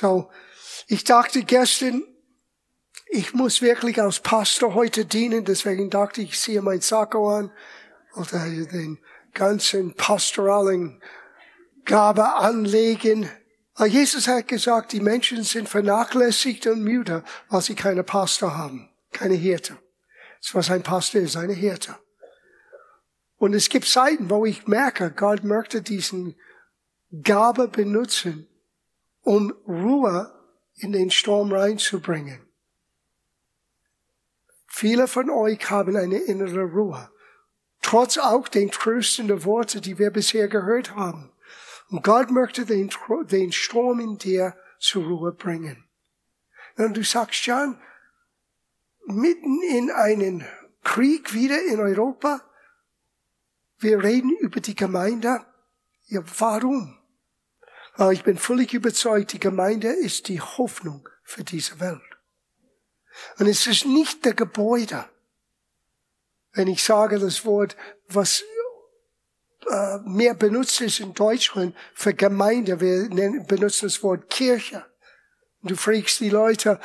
So, ich dachte gestern, ich muss wirklich als Pastor heute dienen, deswegen dachte ich, ich ziehe mein Sakko an oder den ganzen pastoralen Gabe anlegen. Jesus hat gesagt, die Menschen sind vernachlässigt und müde, weil sie keine Pastor haben, keine Hirte. Das was ein Pastor ist, eine Hirte. Und es gibt Zeiten, wo ich merke, Gott möchte diesen Gabe benutzen, um Ruhe in den Sturm reinzubringen. Viele von euch haben eine innere Ruhe, trotz auch den tröstenden Worte, die wir bisher gehört haben. Und Gott möchte den, den Strom in dir zur Ruhe bringen. Und du sagst, John, mitten in einen Krieg wieder in Europa, wir reden über die Gemeinde. Ja, warum? Aber ich bin völlig überzeugt, die Gemeinde ist die Hoffnung für diese Welt. Und es ist nicht der Gebäude. Wenn ich sage das Wort, was äh, mehr benutzt ist in Deutschland für Gemeinde, wir benutzen das Wort Kirche. Und du fragst die Leute,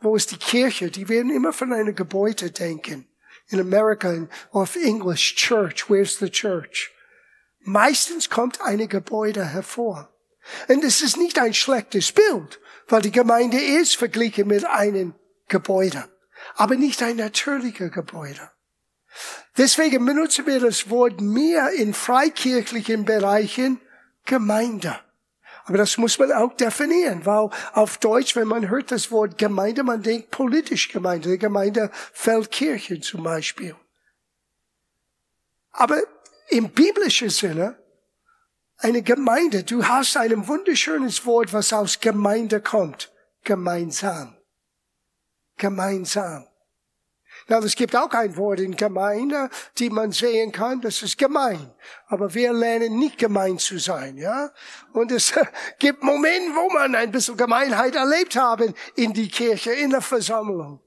wo ist die Kirche? Die werden immer von einem Gebäude denken. In Amerika, auf English, Church, where's the church? Meistens kommt eine Gebäude hervor. Und es ist nicht ein schlechtes Bild, weil die Gemeinde ist verglichen mit einem Gebäude, aber nicht ein natürlicher Gebäude. Deswegen benutzen wir das Wort mehr in freikirchlichen Bereichen Gemeinde. Aber das muss man auch definieren, weil auf Deutsch, wenn man hört das Wort Gemeinde, man denkt politisch Gemeinde, die Gemeinde Feldkirchen zum Beispiel. Aber im biblischen Sinne eine Gemeinde. Du hast ein wunderschönes Wort, was aus Gemeinde kommt. Gemeinsam. Gemeinsam. Na, es gibt auch ein Wort in Gemeinde, die man sehen kann, das ist gemein. Aber wir lernen nicht gemein zu sein, ja? Und es gibt Momente, wo man ein bisschen Gemeinheit erlebt haben in die Kirche, in der Versammlung.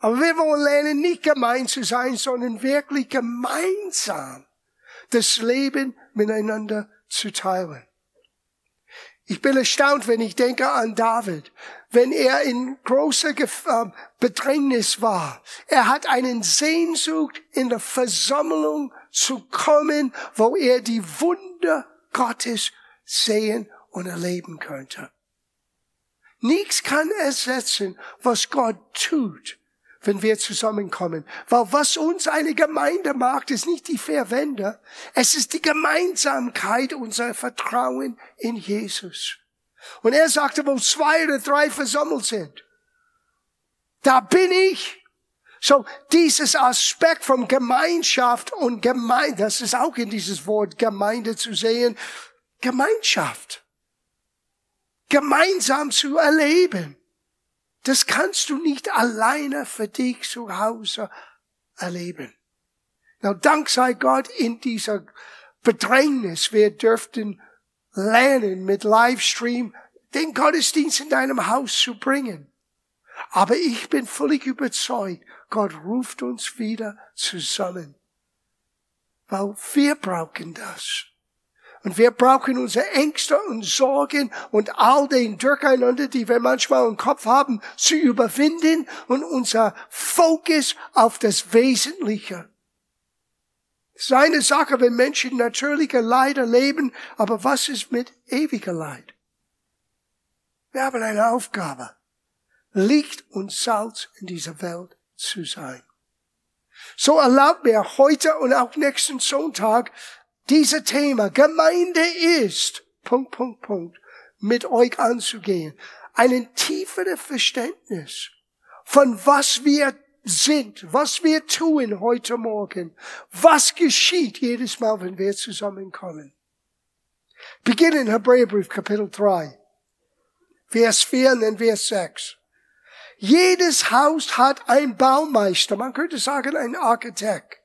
Aber wir wollen lernen, nicht gemein zu sein, sondern wirklich gemeinsam das Leben miteinander zu teilen. Ich bin erstaunt, wenn ich denke an David, wenn er in großer ähm, Bedrängnis war. Er hat einen Sehnsucht, in der Versammlung zu kommen, wo er die Wunder Gottes sehen und erleben könnte. Nichts kann ersetzen, was Gott tut, wenn wir zusammenkommen. Weil was uns eine Gemeinde macht, ist nicht die vier Wände. Es ist die Gemeinsamkeit unser Vertrauen in Jesus. Und er sagte, wo zwei oder drei versammelt sind, da bin ich. So, dieses Aspekt von Gemeinschaft und Gemeinde, das ist auch in dieses Wort Gemeinde zu sehen, Gemeinschaft. Gemeinsam zu erleben. Das kannst du nicht alleine für dich zu Hause erleben. Na, Dank sei Gott in dieser Bedrängnis. Wir dürften lernen, mit Livestream den Gottesdienst in deinem Haus zu bringen. Aber ich bin völlig überzeugt, Gott ruft uns wieder zusammen. Weil wir brauchen das. Und wir brauchen unsere Ängste und Sorgen und all den Durcheinander, die wir manchmal im Kopf haben, zu überwinden und unser Fokus auf das Wesentliche. Seine Sache, wenn Menschen natürliche Leid erleben, aber was ist mit ewiger Leid? Wir haben eine Aufgabe. Licht und Salz in dieser Welt zu sein. So erlaubt mir heute und auch nächsten Sonntag diese Thema Gemeinde ist, Punkt, Punkt, Punkt, mit euch anzugehen. Einen tieferen Verständnis von was wir sind, was wir tun heute Morgen, was geschieht jedes Mal, wenn wir zusammenkommen. Beginnen Hebräerbrief Kapitel 3, Vers 4 und Vers 6. Jedes Haus hat einen Baumeister, man könnte sagen ein Architekt.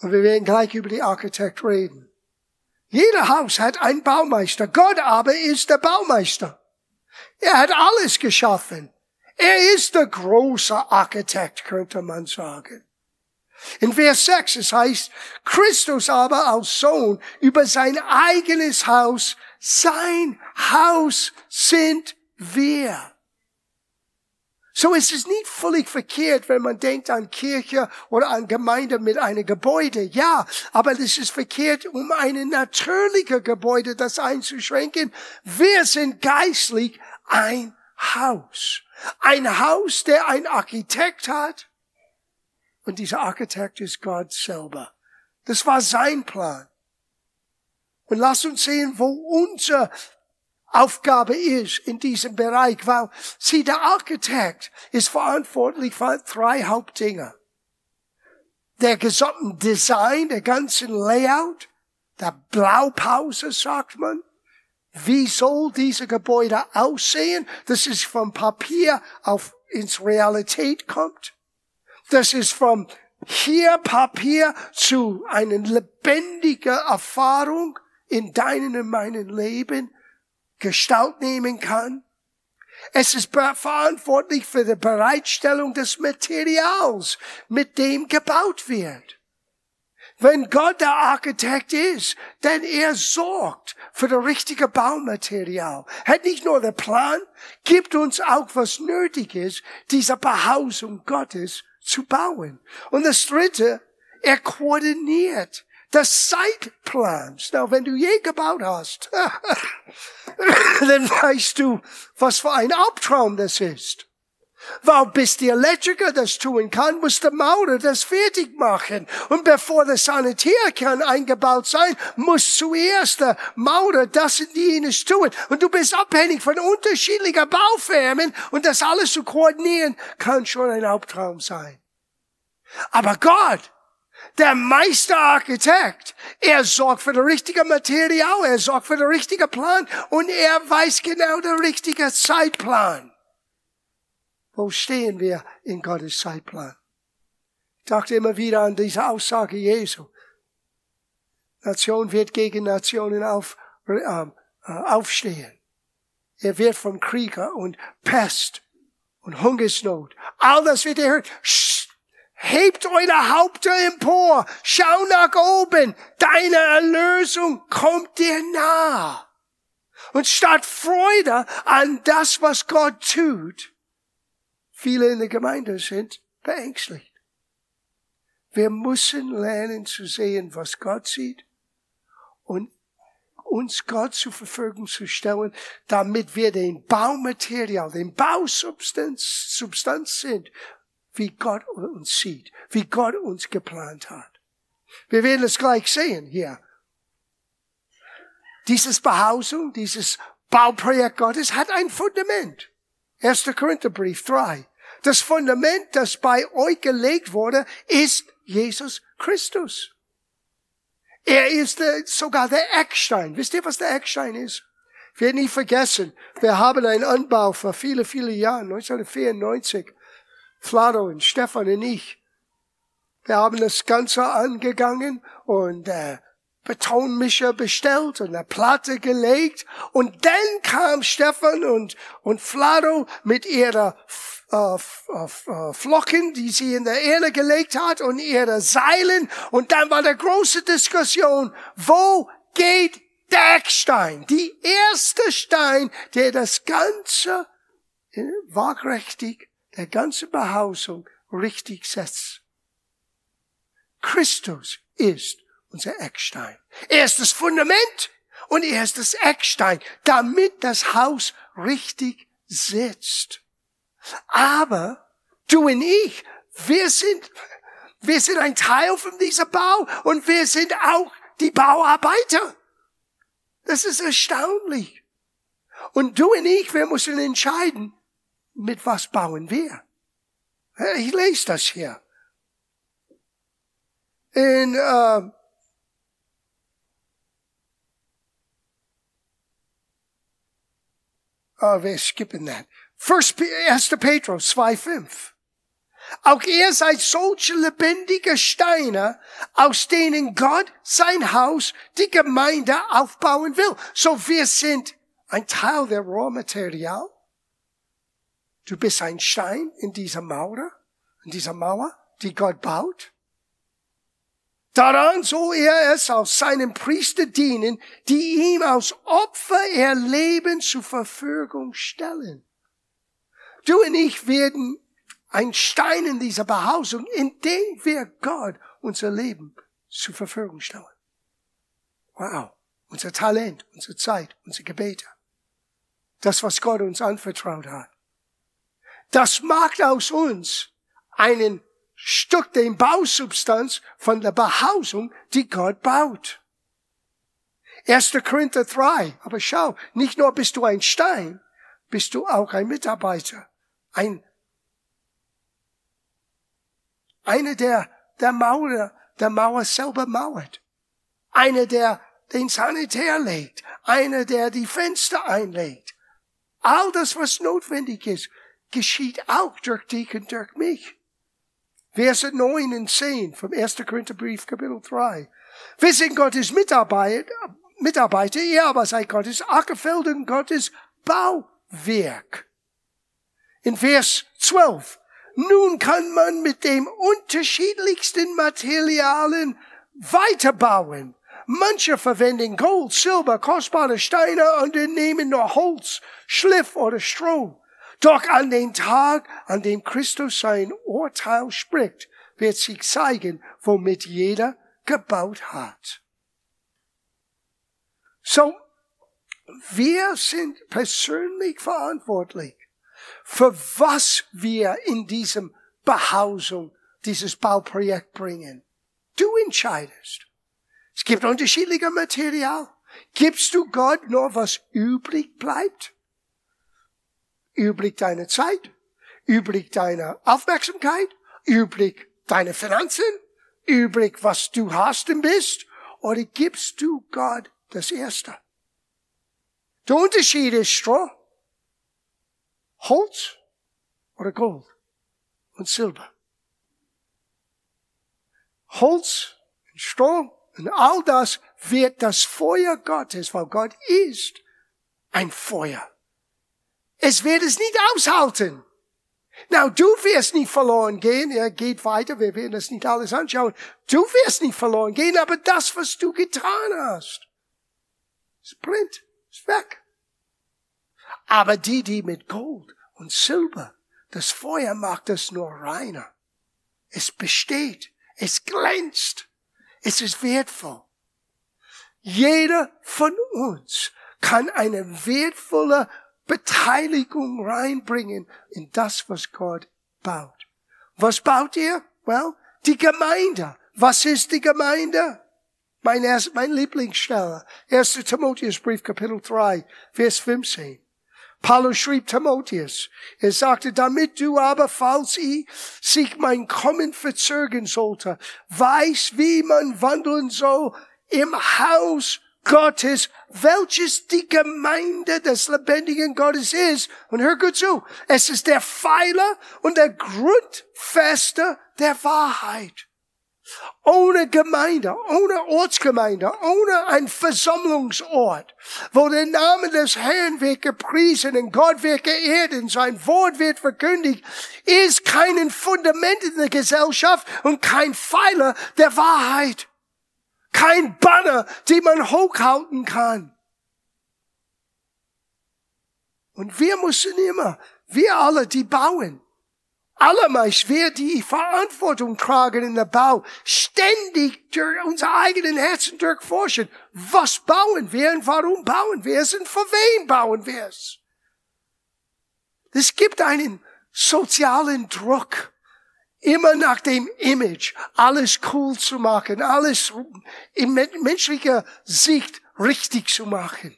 Und wir werden gleich über die Architekt reden. Jeder Haus hat einen Baumeister. Gott aber ist der Baumeister. Er hat alles geschaffen. Er ist der große Architekt, könnte man sagen. In Vers 6, es heißt, Christus aber als Sohn über sein eigenes Haus sein Haus sind wir. So ist es nicht völlig verkehrt, wenn man denkt an Kirche oder an Gemeinde mit einem Gebäude. Ja, aber es ist verkehrt, um ein natürliches Gebäude das einzuschränken. Wir sind geistlich ein Haus. Ein Haus, der ein Architekt hat. Und dieser Architekt ist Gott selber. Das war sein Plan. Und lass uns sehen, wo unser Aufgabe ist in diesem Bereich, weil sie, der Architekt ist verantwortlich für drei Hauptdinge. Der gesamten Design, der ganzen Layout, der Blaupause, sagt man. Wie soll diese Gebäude aussehen, dass es vom Papier auf ins Realität kommt? Das ist vom hier Papier zu einer lebendigen Erfahrung in deinem und meinem Leben Gestalt nehmen kann. Es ist verantwortlich für die Bereitstellung des Materials, mit dem gebaut wird. Wenn Gott der Architekt ist, denn er sorgt für das richtige Baumaterial. Hat nicht nur den Plan, gibt uns auch was nötig ist, diese Behausung Gottes zu bauen. Und das dritte, er koordiniert des Zeitplans. Na, wenn du je gebaut hast, dann weißt du, was für ein Albtraum das ist. Weil bis der Elektriker das tun kann, muss der Maurer das fertig machen. Und bevor der Sanitär kann eingebaut sein, muss zuerst der Maurer das und jenes tun. Und du bist abhängig von unterschiedlicher Baufirmen und das alles zu koordinieren kann schon ein Albtraum sein. Aber Gott, der Meisterarchitekt. Er sorgt für das richtige Material, er sorgt für den richtigen Plan und er weiß genau den richtigen Zeitplan. Wo stehen wir in Gottes Zeitplan? Ich dachte immer wieder an diese Aussage Jesu. Nation wird gegen Nationen auf, äh, aufstehen. Er wird vom Krieger und Pest und Hungersnot. All das wird er hören. Hebt eure Haupte empor, schau nach oben, deine Erlösung kommt dir nah. Und statt Freude an das, was Gott tut, viele in der Gemeinde sind beängstigt. Wir müssen lernen zu sehen, was Gott sieht und uns Gott zur Verfügung zu stellen, damit wir den Baumaterial, den Bausubstanz Substanz sind, wie Gott uns sieht, wie Gott uns geplant hat. Wir werden es gleich sehen hier. Dieses Behausung, dieses Bauprojekt Gottes hat ein Fundament. 1. Korintherbrief 3. Das Fundament, das bei euch gelegt wurde, ist Jesus Christus. Er ist der, sogar der Eckstein. Wisst ihr, was der Eckstein ist? Ich werde nie vergessen, wir haben einen Anbau vor viele, viele Jahren, 1994, Flado und Stefan und ich. Wir haben das Ganze angegangen und äh, Betonmischer bestellt und eine Platte gelegt. Und dann kam Stefan und, und Flado mit ihrer äh, äh, Flocken, die sie in der Erde gelegt hat und ihre Seilen. Und dann war der große Diskussion, wo geht der Eckstein? Die erste Stein, der das Ganze äh, waagrechtig der ganze Behausung richtig setzt. Christus ist unser Eckstein. Er ist das Fundament und er ist das Eckstein, damit das Haus richtig sitzt. Aber du und ich, wir sind, wir sind ein Teil von dieser Bau und wir sind auch die Bauarbeiter. Das ist erstaunlich. Und du und ich, wir müssen entscheiden, mit was bauen wir? Ich lese das hier. In uh, oh, wir skippen that. First, 1. Petrus 2,5. Auch ihr seid solche lebendige Steine, aus denen Gott sein Haus, die Gemeinde aufbauen will. So wir sind ein Teil der Rohmaterial. Du bist ein Stein in dieser Mauer, in dieser Mauer, die Gott baut. Daran soll er es aus seinen Priester dienen, die ihm aus Opfer ihr Leben zur Verfügung stellen. Du und ich werden ein Stein in dieser Behausung, indem wir Gott unser Leben zur Verfügung stellen. Wow. Unser Talent, unsere Zeit, unsere Gebete. Das, was Gott uns anvertraut hat. Das macht aus uns einen Stück der Bausubstanz von der Behausung, die Gott baut. 1. Korinther 3. Aber schau, nicht nur bist du ein Stein, bist du auch ein Mitarbeiter. Ein, einer, der der Mauer, der Mauer selber mauert. Einer, der den Sanitär legt. Einer, der die Fenster einlegt. All das, was notwendig ist, geschieht auch durch dich und durch mich. Verse 9 und 10 vom 1. Korintherbrief, Kapitel 3. Wir sind Gottes Mitarbeiter, Mitarbeiter, ihr aber seid Gottes Ackerfeld und Gottes Bauwerk. In Vers 12. Nun kann man mit dem unterschiedlichsten Materialien weiterbauen. Manche verwenden Gold, Silber, kostbare Steine und nehmen nur Holz, Schliff oder Stroh. Doch an dem Tag, an dem Christus sein Urteil spricht, wird sich zeigen, womit jeder gebaut hat. So, wir sind persönlich verantwortlich für was wir in diesem Behausung, dieses Bauprojekt bringen. Du entscheidest. Es gibt unterschiedliche Material. Gibst du Gott nur, was übrig bleibt? Übrig deine Zeit, übrig deine Aufmerksamkeit, übrig deine Finanzen, übrig was du hast und bist, oder gibst du Gott das Erste? Der Unterschied ist Stroh, Holz oder Gold und Silber. Holz und Stroh und all das wird das Feuer Gottes, weil Gott ist ein Feuer. Es wird es nicht aushalten. Na, du wirst nicht verloren gehen. Er geht weiter. Wir werden das nicht alles anschauen. Du wirst nicht verloren gehen, aber das, was du getan hast, ist blind, ist weg. Aber die, die mit Gold und Silber, das Feuer macht es nur reiner. Es besteht. Es glänzt. Es ist wertvoll. Jeder von uns kann eine wertvolle Beteiligung reinbringen in das, was Gott baut. Was baut ihr? Well, die Gemeinde. Was ist die Gemeinde? Mein, erst, mein Lieblingsstelle. 1. Timotheusbrief, Kapitel 3, Vers 15. Paulus schrieb Timotheus, er sagte, damit du aber, falls ich sich mein Kommen verzögern sollte, weiß, wie man wandeln soll im Haus Gottes, welches die Gemeinde des lebendigen Gottes ist. Und hör gut zu, es ist der Pfeiler und der Grundfeste der Wahrheit. Ohne Gemeinde, ohne Ortsgemeinde, ohne ein Versammlungsort, wo der Name des Herrn wird gepriesen und Gott wird geehrt und sein Wort wird verkündigt, ist kein Fundament in der Gesellschaft und kein Pfeiler der Wahrheit kein Banner, den man hochhalten kann. Und wir müssen immer, wir alle, die bauen, allermeist wir, die Verantwortung tragen in der Bau, ständig durch unser eigenen Herzen durchforschen. Was bauen wir und warum bauen wir es und für wen bauen wir es? Es gibt einen sozialen Druck immer nach dem Image, alles cool zu machen, alles in menschlicher Sicht richtig zu machen.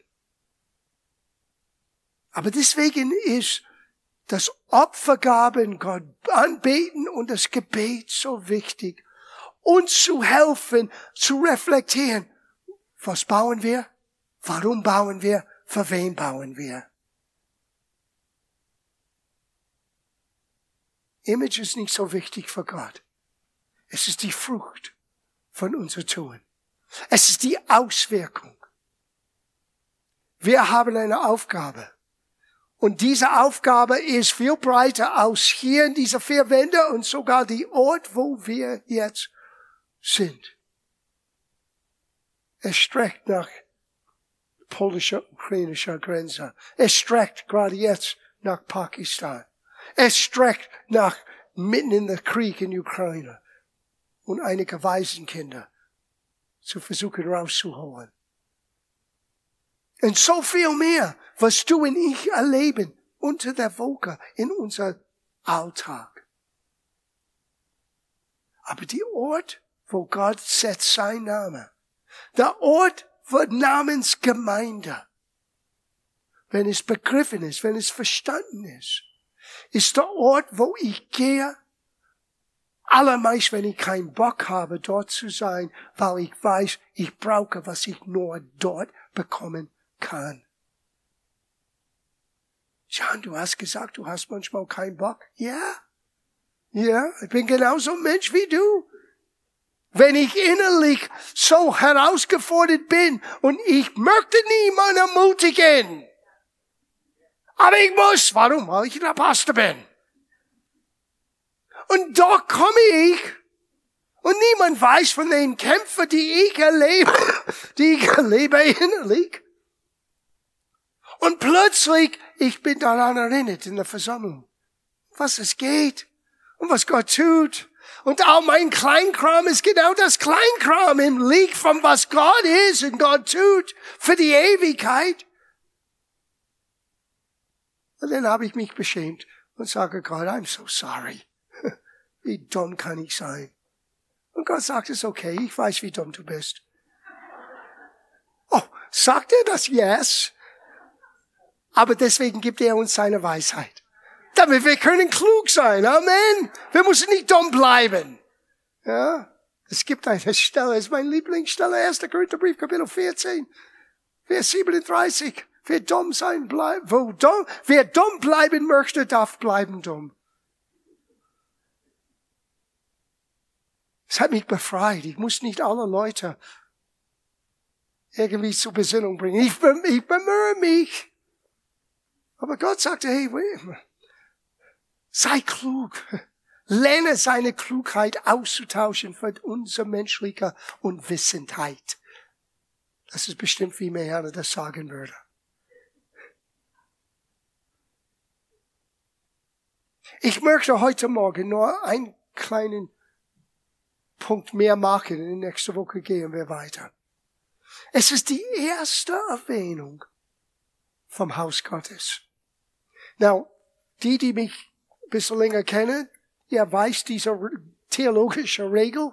Aber deswegen ist das Opfergaben, Gott anbeten und das Gebet so wichtig, uns zu helfen, zu reflektieren. Was bauen wir? Warum bauen wir? Für wen bauen wir? Image ist nicht so wichtig für Gott. Es ist die Frucht von unser Tun. Es ist die Auswirkung. Wir haben eine Aufgabe. Und diese Aufgabe ist viel breiter aus hier in dieser vier Wände und sogar die Ort, wo wir jetzt sind. Es streckt nach polnischer, ukrainischer Grenze. Es streckt gerade jetzt nach Pakistan. Es streckt nach mitten in der Krieg in Ukraine und einige Waisenkinder zu versuchen rauszuholen. Und so viel mehr, was du und ich erleben unter der Woche in unser Alltag. Aber die Ort, wo Gott setzt sein Name, der Ort wird namens Gemeinde, wenn es begriffen ist, wenn es verstanden ist, ist der Ort, wo ich gehe, allermeist, wenn ich keinen Bock habe, dort zu sein, weil ich weiß, ich brauche, was ich nur dort bekommen kann. John, du hast gesagt, du hast manchmal keinen Bock. Ja. Ja, ich bin genauso ein Mensch wie du. Wenn ich innerlich so herausgefordert bin und ich möchte niemanden ermutigen. Aber ich muss. Warum? Weil ich der Pastor bin. Und dort komme ich. Und niemand weiß von den Kämpfen, die ich erlebe, die ich erlebe innerlich. Und plötzlich, ich bin daran erinnert in der Versammlung, was es geht und was Gott tut. Und auch mein Kleinkram ist genau das Kleinkram im Lieg von was Gott ist und Gott tut für die Ewigkeit. Und dann habe ich mich beschämt und sage Gott, I'm so sorry. Wie dumm kann ich sein? Und Gott sagt, es ist okay, ich weiß, wie dumm du bist. Oh, sagt er das? Yes. Aber deswegen gibt er uns seine Weisheit. Damit wir können klug sein. Amen. Wir müssen nicht dumm bleiben. Ja. Es gibt eine Stelle, es ist mein Lieblingsstelle, 1. Korintherbrief, Kapitel 14, Vers 37. Wer dumm sein bleibt, wo dumm, wer dumm bleiben möchte, darf bleiben dumm. Es hat mich befreit. Ich muss nicht alle Leute irgendwie zur Besinnung bringen. Ich, ich bemühe mich. Aber Gott sagte, hey, sei klug. Lerne seine Klugheit auszutauschen für unsere menschliche Unwissenheit. Das ist bestimmt, wie Herr das sagen würde. Ich möchte heute Morgen nur einen kleinen Punkt mehr machen. In der nächsten Woche gehen wir weiter. Es ist die erste Erwähnung vom Haus Gottes. Now, die, die mich ein bisschen länger kennen, ihr weiß diese theologische Regel.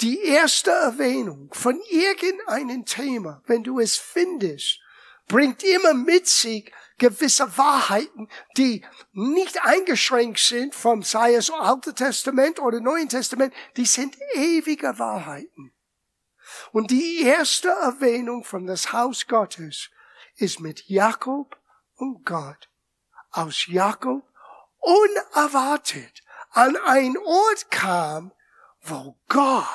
Die erste Erwähnung von irgendeinem Thema, wenn du es findest, bringt immer mit sich gewisse Wahrheiten, die nicht eingeschränkt sind vom, sei es Alte Testament oder Neuen Testament, die sind ewige Wahrheiten. Und die erste Erwähnung von das Haus Gottes ist mit Jakob und Gott aus Jakob unerwartet an einen Ort kam, wo Gott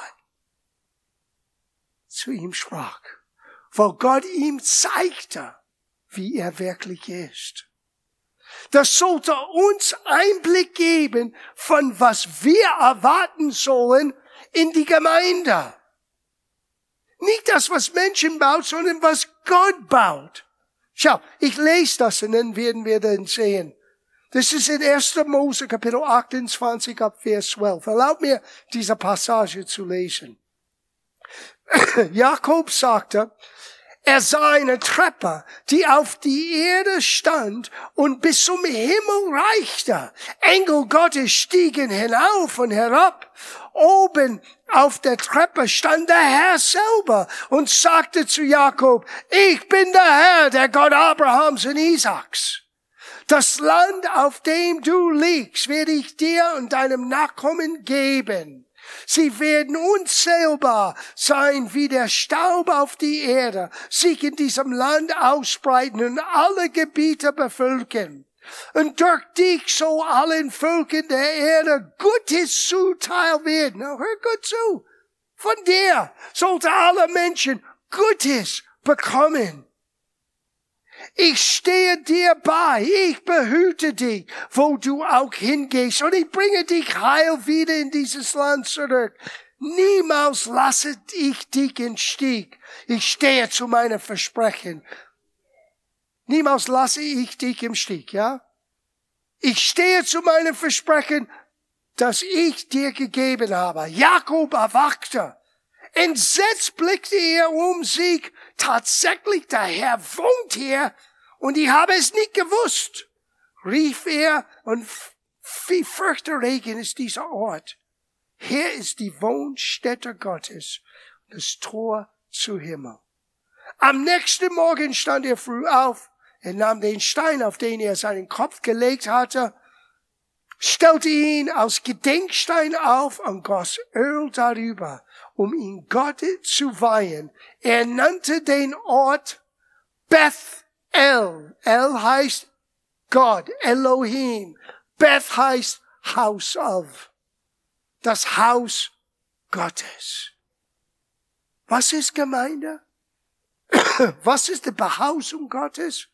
zu ihm sprach, wo Gott ihm zeigte, wie er wirklich ist. Das sollte uns Einblick geben von was wir erwarten sollen in die Gemeinde. Nicht das, was Menschen baut, sondern was Gott baut. Schau, ich lese das und dann werden wir dann sehen. Das ist in 1. Mose Kapitel 28 ab Vers 12. Erlaubt mir, diese Passage zu lesen. Jakob sagte, er sah eine Treppe, die auf die Erde stand und bis zum Himmel reichte. Engel Gottes stiegen hinauf und herab. Oben auf der Treppe stand der Herr selber und sagte zu Jakob, ich bin der Herr, der Gott Abrahams und Isaaks. Das Land, auf dem du liegst, werde ich dir und deinem Nachkommen geben. Sie werden unzählbar sein wie der Staub auf die Erde, sich in diesem Land ausbreiten und alle Gebiete bevölkern. Und durch dich so allen Völkern der Erde Gutes zuteil werden. Hör gut zu. Von dir sollte alle Menschen Gutes bekommen. Ich stehe dir bei, ich behüte dich, wo du auch hingehst, und ich bringe dich heil wieder in dieses Land zurück. Niemals lasse ich dich in Stieg. Ich stehe zu meinem Versprechen. Niemals lasse ich dich im Stich, ja? Ich stehe zu meinem Versprechen, das ich dir gegeben habe. Jakob erwachte. Entsetzt blickte er um sich. Tatsächlich, der Herr wohnt hier und ich habe es nicht gewusst. Rief er und wie fürchterregend ist dieser Ort. Hier ist die Wohnstätte Gottes, das Tor zu Himmel. Am nächsten Morgen stand er früh auf, er nahm den Stein, auf den er seinen Kopf gelegt hatte, stellte ihn als Gedenkstein auf und goss Öl darüber, um ihn Gott zu weihen. Er nannte den Ort Beth El. El heißt Gott, Elohim. Beth heißt House of das Haus Gottes. Was ist Gemeinde? Was ist die Behausung Gottes?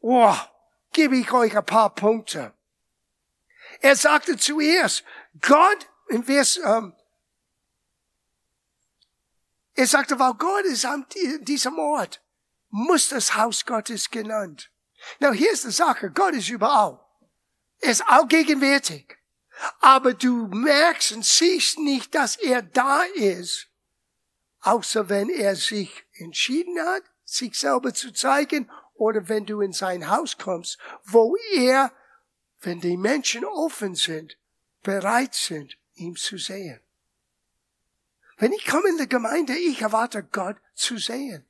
Oh, gebe ich euch ein paar Punkte. Er sagte zuerst, Gott, in Vers, ähm, er sagte, weil Gott ist an diesem Ort, muss das Haus Gottes genannt. Now, hier ist die Sache, Gott ist überall. Er ist allgegenwärtig. Aber du merkst und siehst nicht, dass er da ist, außer wenn er sich entschieden hat, sich selber zu zeigen, oder wenn du in sein Haus kommst, wo er, wenn die Menschen offen sind, bereit sind, ihm zu sehen. Wenn ich komme in die Gemeinde, ich erwarte Gott zu sehen.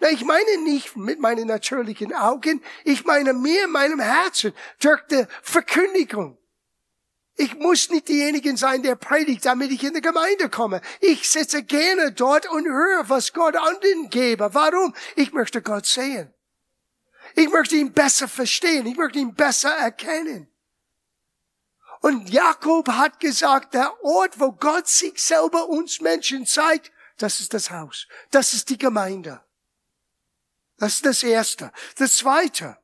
Na, ich meine nicht mit meinen natürlichen Augen, ich meine in meinem Herzen durch die Verkündigung. Ich muss nicht diejenigen sein, der predigt, damit ich in die Gemeinde komme. Ich sitze gerne dort und höre, was Gott anderen gebe. Warum? Ich möchte Gott sehen. Ich möchte ihn besser verstehen. Ich möchte ihn besser erkennen. Und Jakob hat gesagt, der Ort, wo Gott sich selber uns Menschen zeigt, das ist das Haus. Das ist die Gemeinde. Das ist das Erste. Das Zweite.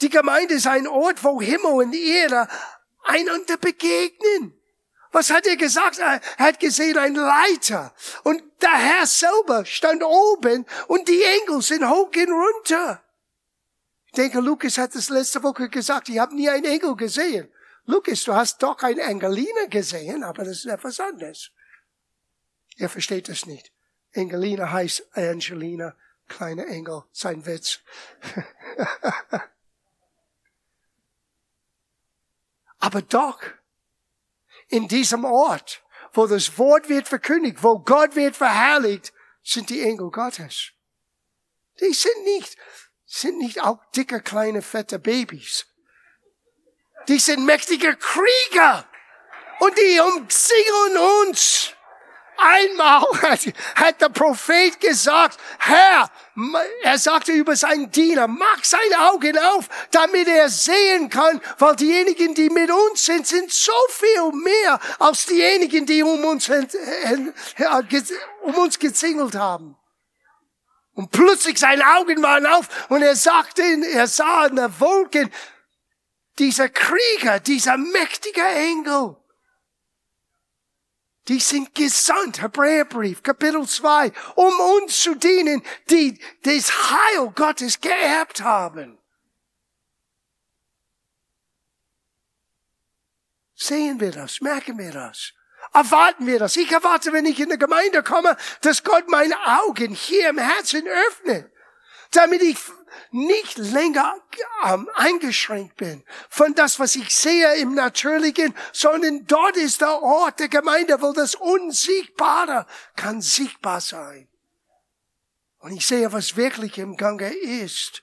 Die Gemeinde ist ein Ort, wo Himmel und Erde einander begegnen. Was hat er gesagt? Er hat gesehen ein Leiter und der Herr selber stand oben und die Engel sind hoch und runter. Ich denke, Lukas hat es letzte Woche gesagt, ich habe nie einen Engel gesehen. Lukas, du hast doch ein Engelina gesehen, aber das ist etwas anderes. Er versteht das nicht. Engelina heißt Angelina, kleine Engel, sein Witz. Aber doch, in diesem Ort, wo das Wort wird verkündigt, wo Gott wird verherrlicht, sind die Engel Gottes. Die sind nicht, sind nicht auch dicke, kleine, fette Babys. Die sind mächtige Krieger. Und die umzingeln uns. Einmal hat, der Prophet gesagt, Herr, er sagte über seinen Diener, mach seine Augen auf, damit er sehen kann, weil diejenigen, die mit uns sind, sind so viel mehr als diejenigen, die um uns, um uns gezingelt haben. Und plötzlich seine Augen waren auf und er sagte, er sah in der Wolken, dieser Krieger, dieser mächtige Engel, die sind gesandt, Hebräerbrief, Kapitel 2, um uns zu dienen, die das Heil Gottes geerbt haben. Sehen wir das, merken wir das, erwarten wir das. Ich erwarte, wenn ich in die Gemeinde komme, dass Gott meine Augen hier im Herzen öffnet, damit ich nicht länger ähm, eingeschränkt bin von das, was ich sehe im Natürlichen, sondern dort ist der Ort der Gemeinde, wo das Unsichtbare kann sichtbar sein. Und ich sehe, was wirklich im Gange ist.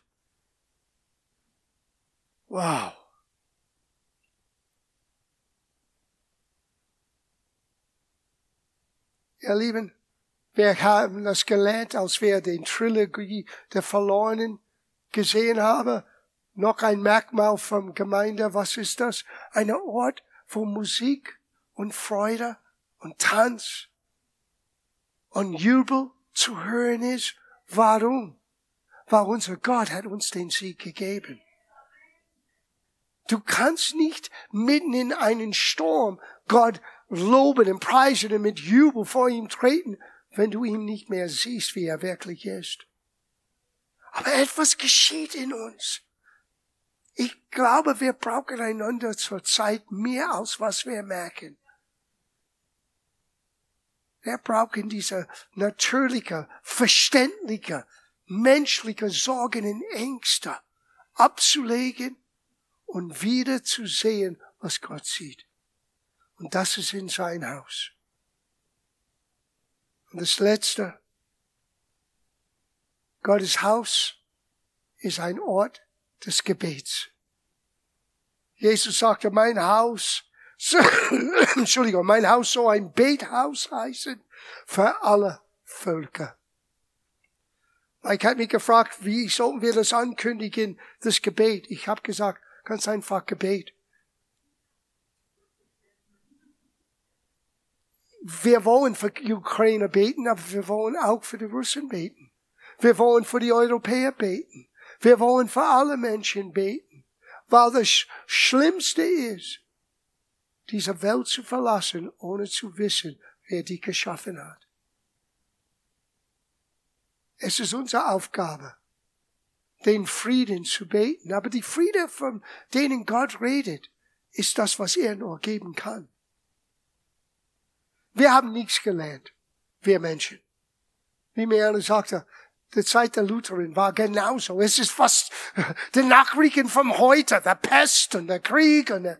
Wow. Ihr Lieben, wir haben das gelernt, als wir den Trilogie der Verlorenen gesehen habe. Noch ein Merkmal vom Gemeinde. Was ist das? Ein Ort, wo Musik und Freude und Tanz und Jubel zu hören ist. Warum? Weil unser Gott hat uns den Sieg gegeben. Du kannst nicht mitten in einen Sturm Gott loben und preisen und mit Jubel vor ihm treten, wenn du ihn nicht mehr siehst, wie er wirklich ist. Aber etwas geschieht in uns. Ich glaube, wir brauchen einander zur Zeit mehr als was wir merken. Wir brauchen diese natürliche, verständliche, menschliche Sorgen und Ängste abzulegen und wieder zu sehen, was Gott sieht. Und das ist in sein Haus. Und das Letzte, Gottes Haus ist ein Ort des Gebets. Jesus sagte, mein Haus, Entschuldigung, mein Haus soll ein Bethaus heißen für alle Völker. Ich habe mich gefragt, wie sollten wir das ankündigen, das Gebet. Ich habe gesagt, ganz einfach Gebet. Wir wollen für die Ukraine beten, aber wir wollen auch für die Russen beten. Wir wollen für die Europäer beten. Wir wollen für alle Menschen beten. Weil das Schlimmste ist, diese Welt zu verlassen, ohne zu wissen, wer die geschaffen hat. Es ist unsere Aufgabe, den Frieden zu beten. Aber die Friede, von denen Gott redet, ist das, was er nur geben kann. Wir haben nichts gelernt, wir Menschen. Wie mir einer sagte, der Lutherin war genauso. Es ist fast die Nachrichten von heute, der Pest und der Krieg und der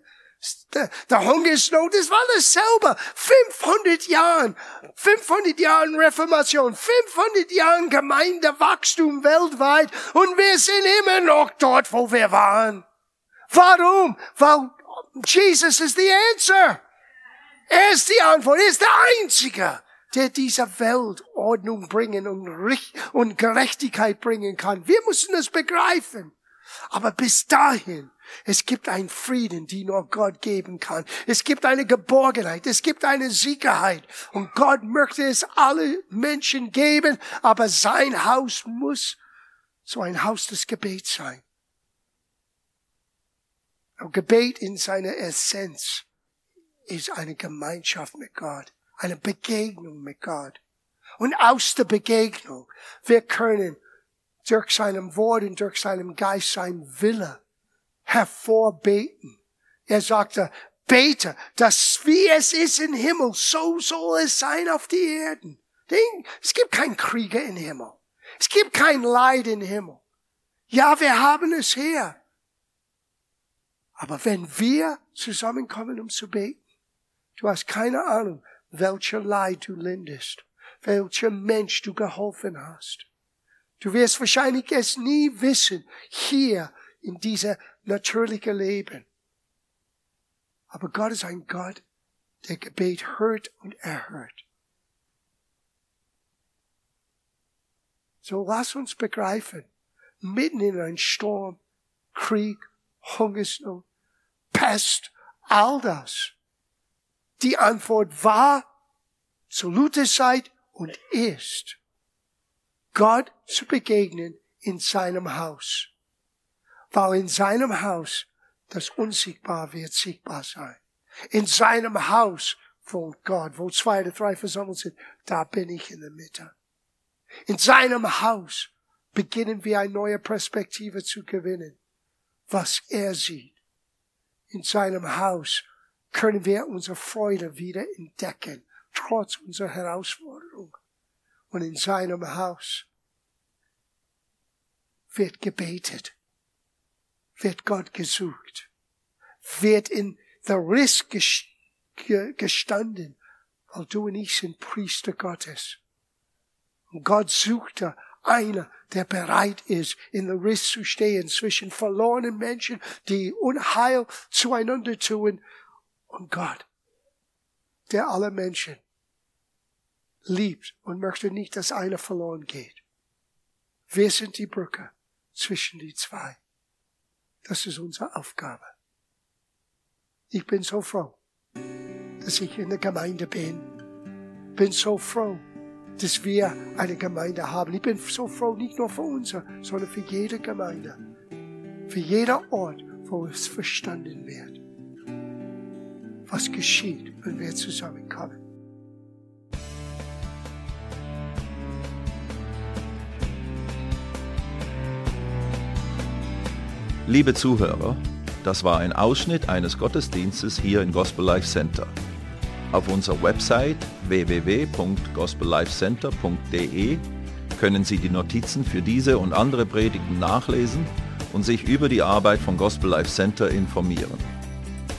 der, der Hungersnot, das war dasselbe. 500 Jahren, 500 Jahren Reformation, 500 Jahren Gemeindewachstum weltweit und wir sind immer noch dort, wo wir waren. Warum? Weil Jesus ist die Answer. Er ist die Antwort, er ist der Einzige, der dieser Welt Ordnung bringen und, Gerechtigkeit bringen kann. Wir müssen es begreifen. Aber bis dahin es gibt einen Frieden, die nur Gott geben kann. Es gibt eine Geborgenheit. Es gibt eine Sicherheit. Und Gott möchte es alle Menschen geben, aber sein Haus muss so ein Haus des Gebets sein. Und Gebet in seiner Essenz ist eine Gemeinschaft mit Gott, eine Begegnung mit Gott. Und aus der Begegnung, wir können durch seinem Wort und durch seinem Geist sein Wille hervorbeten. Er sagte, bete, dass wie es ist im Himmel, so soll es sein auf die Erden. Es gibt keinen Krieger im Himmel. Es gibt kein Leid im Himmel. Ja, wir haben es hier. Aber wenn wir zusammenkommen, um zu beten, du hast keine Ahnung, welcher Leid du lindest, welcher Mensch du geholfen hast. Du wirst wahrscheinlich es nie wissen, hier in dieser natürliche Leben. Aber Gott ist ein Gott, der Gebet hört und erhört. So lass uns begreifen, mitten in einem Sturm, Krieg, Hungersnot, Pest, all das. Die Antwort war zur Lutherzeit und ist, Gott zu begegnen in seinem Haus weil in seinem Haus das Unsichtbar wird sichtbar sein. In seinem Haus wohnt Gott, wo zwei oder drei versammelt sind, da bin ich in der Mitte. In seinem Haus beginnen wir eine neue Perspektive zu gewinnen, was er sieht. In seinem Haus können wir unsere Freude wieder entdecken, trotz unserer Herausforderung. Und in seinem Haus wird gebetet wird Gott gesucht, wird in der Riss gestanden, weil du und ich sind Priester Gottes. Und Gott suchte einer, der bereit ist, in der Riss zu stehen zwischen verlorenen Menschen, die Unheil zueinander tun, und Gott, der alle Menschen liebt und möchte nicht, dass einer verloren geht. Wir sind die Brücke zwischen die zwei. Das ist unsere Aufgabe. Ich bin so froh, dass ich in der Gemeinde bin. Bin so froh, dass wir eine Gemeinde haben. Ich bin so froh, nicht nur für unsere, sondern für jede Gemeinde. Für jeder Ort, wo es verstanden wird, was geschieht, wenn wir zusammenkommen. Liebe Zuhörer, das war ein Ausschnitt eines Gottesdienstes hier im Gospel Life Center. Auf unserer Website www.gospellifecenter.de können Sie die Notizen für diese und andere Predigten nachlesen und sich über die Arbeit von Gospel Life Center informieren.